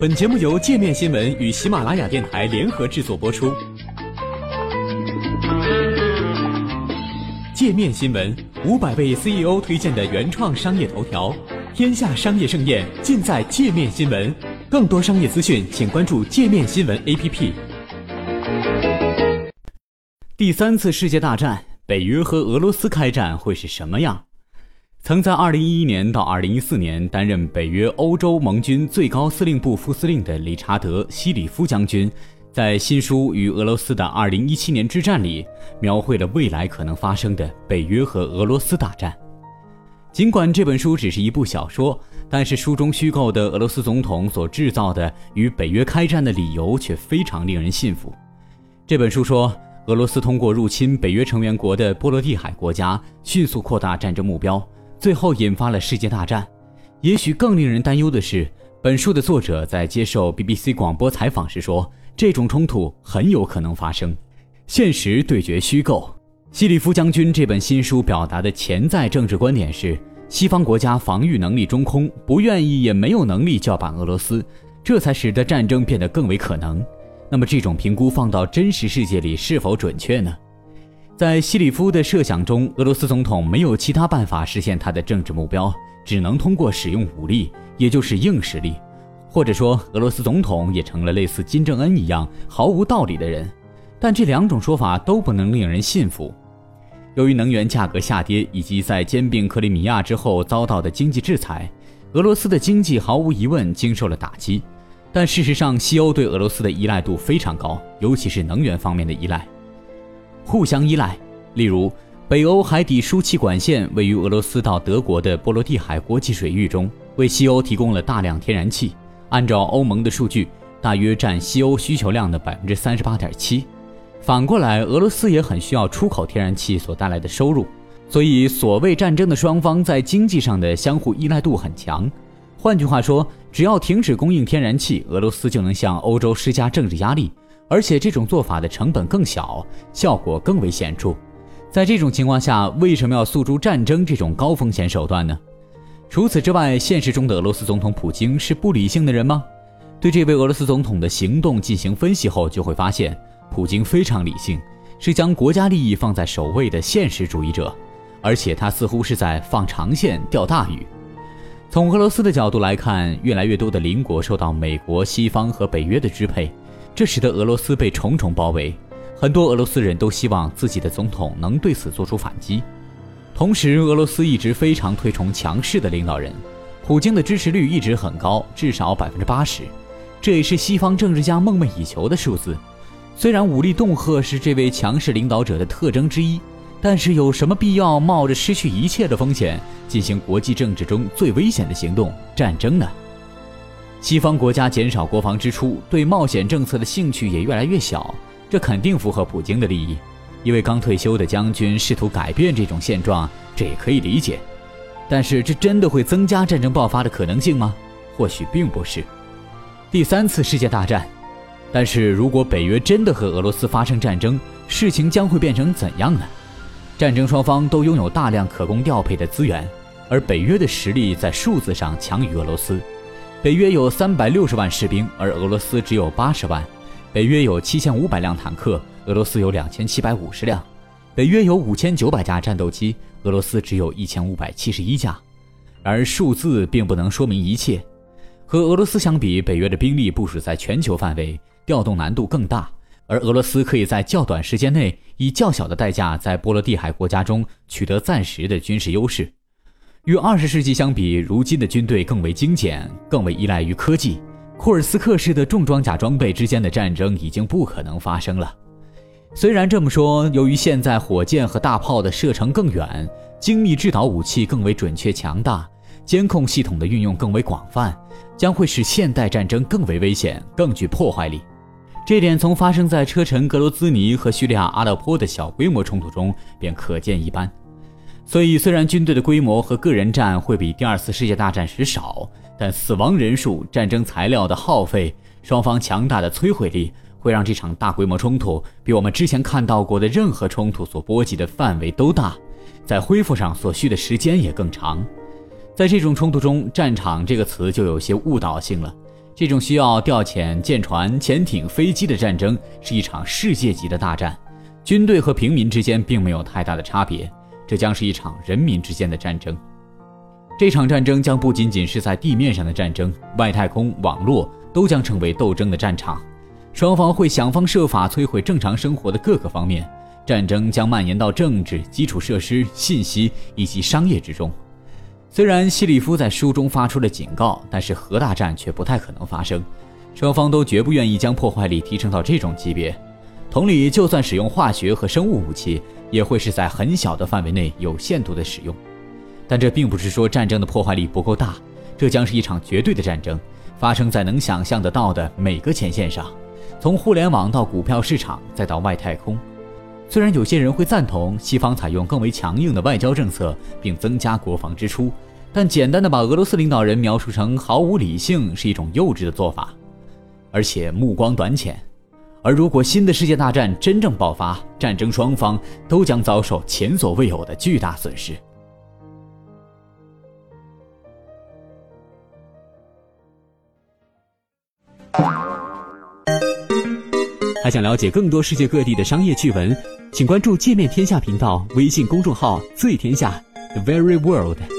本节目由界面新闻与喜马拉雅电台联合制作播出。界面新闻五百位 CEO 推荐的原创商业头条，天下商业盛宴尽在界面新闻。更多商业资讯，请关注界面新闻 APP。第三次世界大战，北约和俄罗斯开战会是什么样？曾在2011年到2014年担任北约欧洲盟军最高司令部副司令的理查德·西里夫将军，在新书《与俄罗斯的2017年之战》里，描绘了未来可能发生的北约和俄罗斯大战。尽管这本书只是一部小说，但是书中虚构的俄罗斯总统所制造的与北约开战的理由却非常令人信服。这本书说，俄罗斯通过入侵北约成员国的波罗的海国家，迅速扩大战争目标。最后引发了世界大战。也许更令人担忧的是，本书的作者在接受 BBC 广播采访时说，这种冲突很有可能发生。现实对决虚构。西里夫将军这本新书表达的潜在政治观点是：西方国家防御能力中空，不愿意也没有能力叫板俄罗斯，这才使得战争变得更为可能。那么，这种评估放到真实世界里是否准确呢？在西里夫的设想中，俄罗斯总统没有其他办法实现他的政治目标，只能通过使用武力，也就是硬实力，或者说，俄罗斯总统也成了类似金正恩一样毫无道理的人。但这两种说法都不能令人信服。由于能源价格下跌以及在兼并克里米亚之后遭到的经济制裁，俄罗斯的经济毫无疑问经受了打击。但事实上，西欧对俄罗斯的依赖度非常高，尤其是能源方面的依赖。互相依赖，例如北欧海底输气管线位于俄罗斯到德国的波罗的海国际水域中，为西欧提供了大量天然气。按照欧盟的数据，大约占西欧需求量的百分之三十八点七。反过来，俄罗斯也很需要出口天然气所带来的收入。所以，所谓战争的双方在经济上的相互依赖度很强。换句话说，只要停止供应天然气，俄罗斯就能向欧洲施加政治压力。而且这种做法的成本更小，效果更为显著。在这种情况下，为什么要诉诸战争这种高风险手段呢？除此之外，现实中的俄罗斯总统普京是不理性的人吗？对这位俄罗斯总统的行动进行分析后，就会发现，普京非常理性，是将国家利益放在首位的现实主义者，而且他似乎是在放长线钓大鱼。从俄罗斯的角度来看，越来越多的邻国受到美国、西方和北约的支配。这使得俄罗斯被重重包围，很多俄罗斯人都希望自己的总统能对此做出反击。同时，俄罗斯一直非常推崇强势的领导人，普京的支持率一直很高，至少百分之八十，这也是西方政治家梦寐以求的数字。虽然武力恫吓是这位强势领导者的特征之一，但是有什么必要冒着失去一切的风险进行国际政治中最危险的行动——战争呢？西方国家减少国防支出，对冒险政策的兴趣也越来越小，这肯定符合普京的利益。一位刚退休的将军试图改变这种现状，这也可以理解。但是，这真的会增加战争爆发的可能性吗？或许并不是。第三次世界大战，但是如果北约真的和俄罗斯发生战争，事情将会变成怎样呢？战争双方都拥有大量可供调配的资源，而北约的实力在数字上强于俄罗斯。北约有三百六十万士兵，而俄罗斯只有八十万。北约有七千五百辆坦克，俄罗斯有两千七百五十辆。北约有五千九百架战斗机，俄罗斯只有一千五百七十一架。而数字并不能说明一切。和俄罗斯相比，北约的兵力部署在全球范围，调动难度更大，而俄罗斯可以在较短时间内以较小的代价在波罗的海国家中取得暂时的军事优势。与二十世纪相比，如今的军队更为精简，更为依赖于科技。库尔斯克式的重装甲装备之间的战争已经不可能发生了。虽然这么说，由于现在火箭和大炮的射程更远，精密制导武器更为准确强大，监控系统的运用更为广泛，将会使现代战争更为危险、更具破坏力。这点从发生在车臣格罗兹尼和叙利亚阿勒颇的小规模冲突中便可见一斑。所以，虽然军队的规模和个人战会比第二次世界大战时少，但死亡人数、战争材料的耗费、双方强大的摧毁力，会让这场大规模冲突比我们之前看到过的任何冲突所波及的范围都大，在恢复上所需的时间也更长。在这种冲突中，“战场”这个词就有些误导性了。这种需要调遣舰船、潜艇、飞机的战争是一场世界级的大战，军队和平民之间并没有太大的差别，这将是一场人民之间的战争。这场战争将不仅仅是在地面上的战争，外太空、网络都将成为斗争的战场，双方会想方设法摧毁正常生活的各个方面，战争将蔓延到政治、基础设施、信息以及商业之中。虽然希里夫在书中发出了警告，但是核大战却不太可能发生，双方都绝不愿意将破坏力提升到这种级别。同理，就算使用化学和生物武器，也会是在很小的范围内有限度的使用。但这并不是说战争的破坏力不够大，这将是一场绝对的战争，发生在能想象得到的每个前线上，从互联网到股票市场，再到外太空。虽然有些人会赞同西方采用更为强硬的外交政策，并增加国防支出，但简单的把俄罗斯领导人描述成毫无理性是一种幼稚的做法，而且目光短浅。而如果新的世界大战真正爆发，战争双方都将遭受前所未有的巨大损失。还想了解更多世界各地的商业趣闻，请关注“界面天下”频道微信公众号“最天下 The Very World”。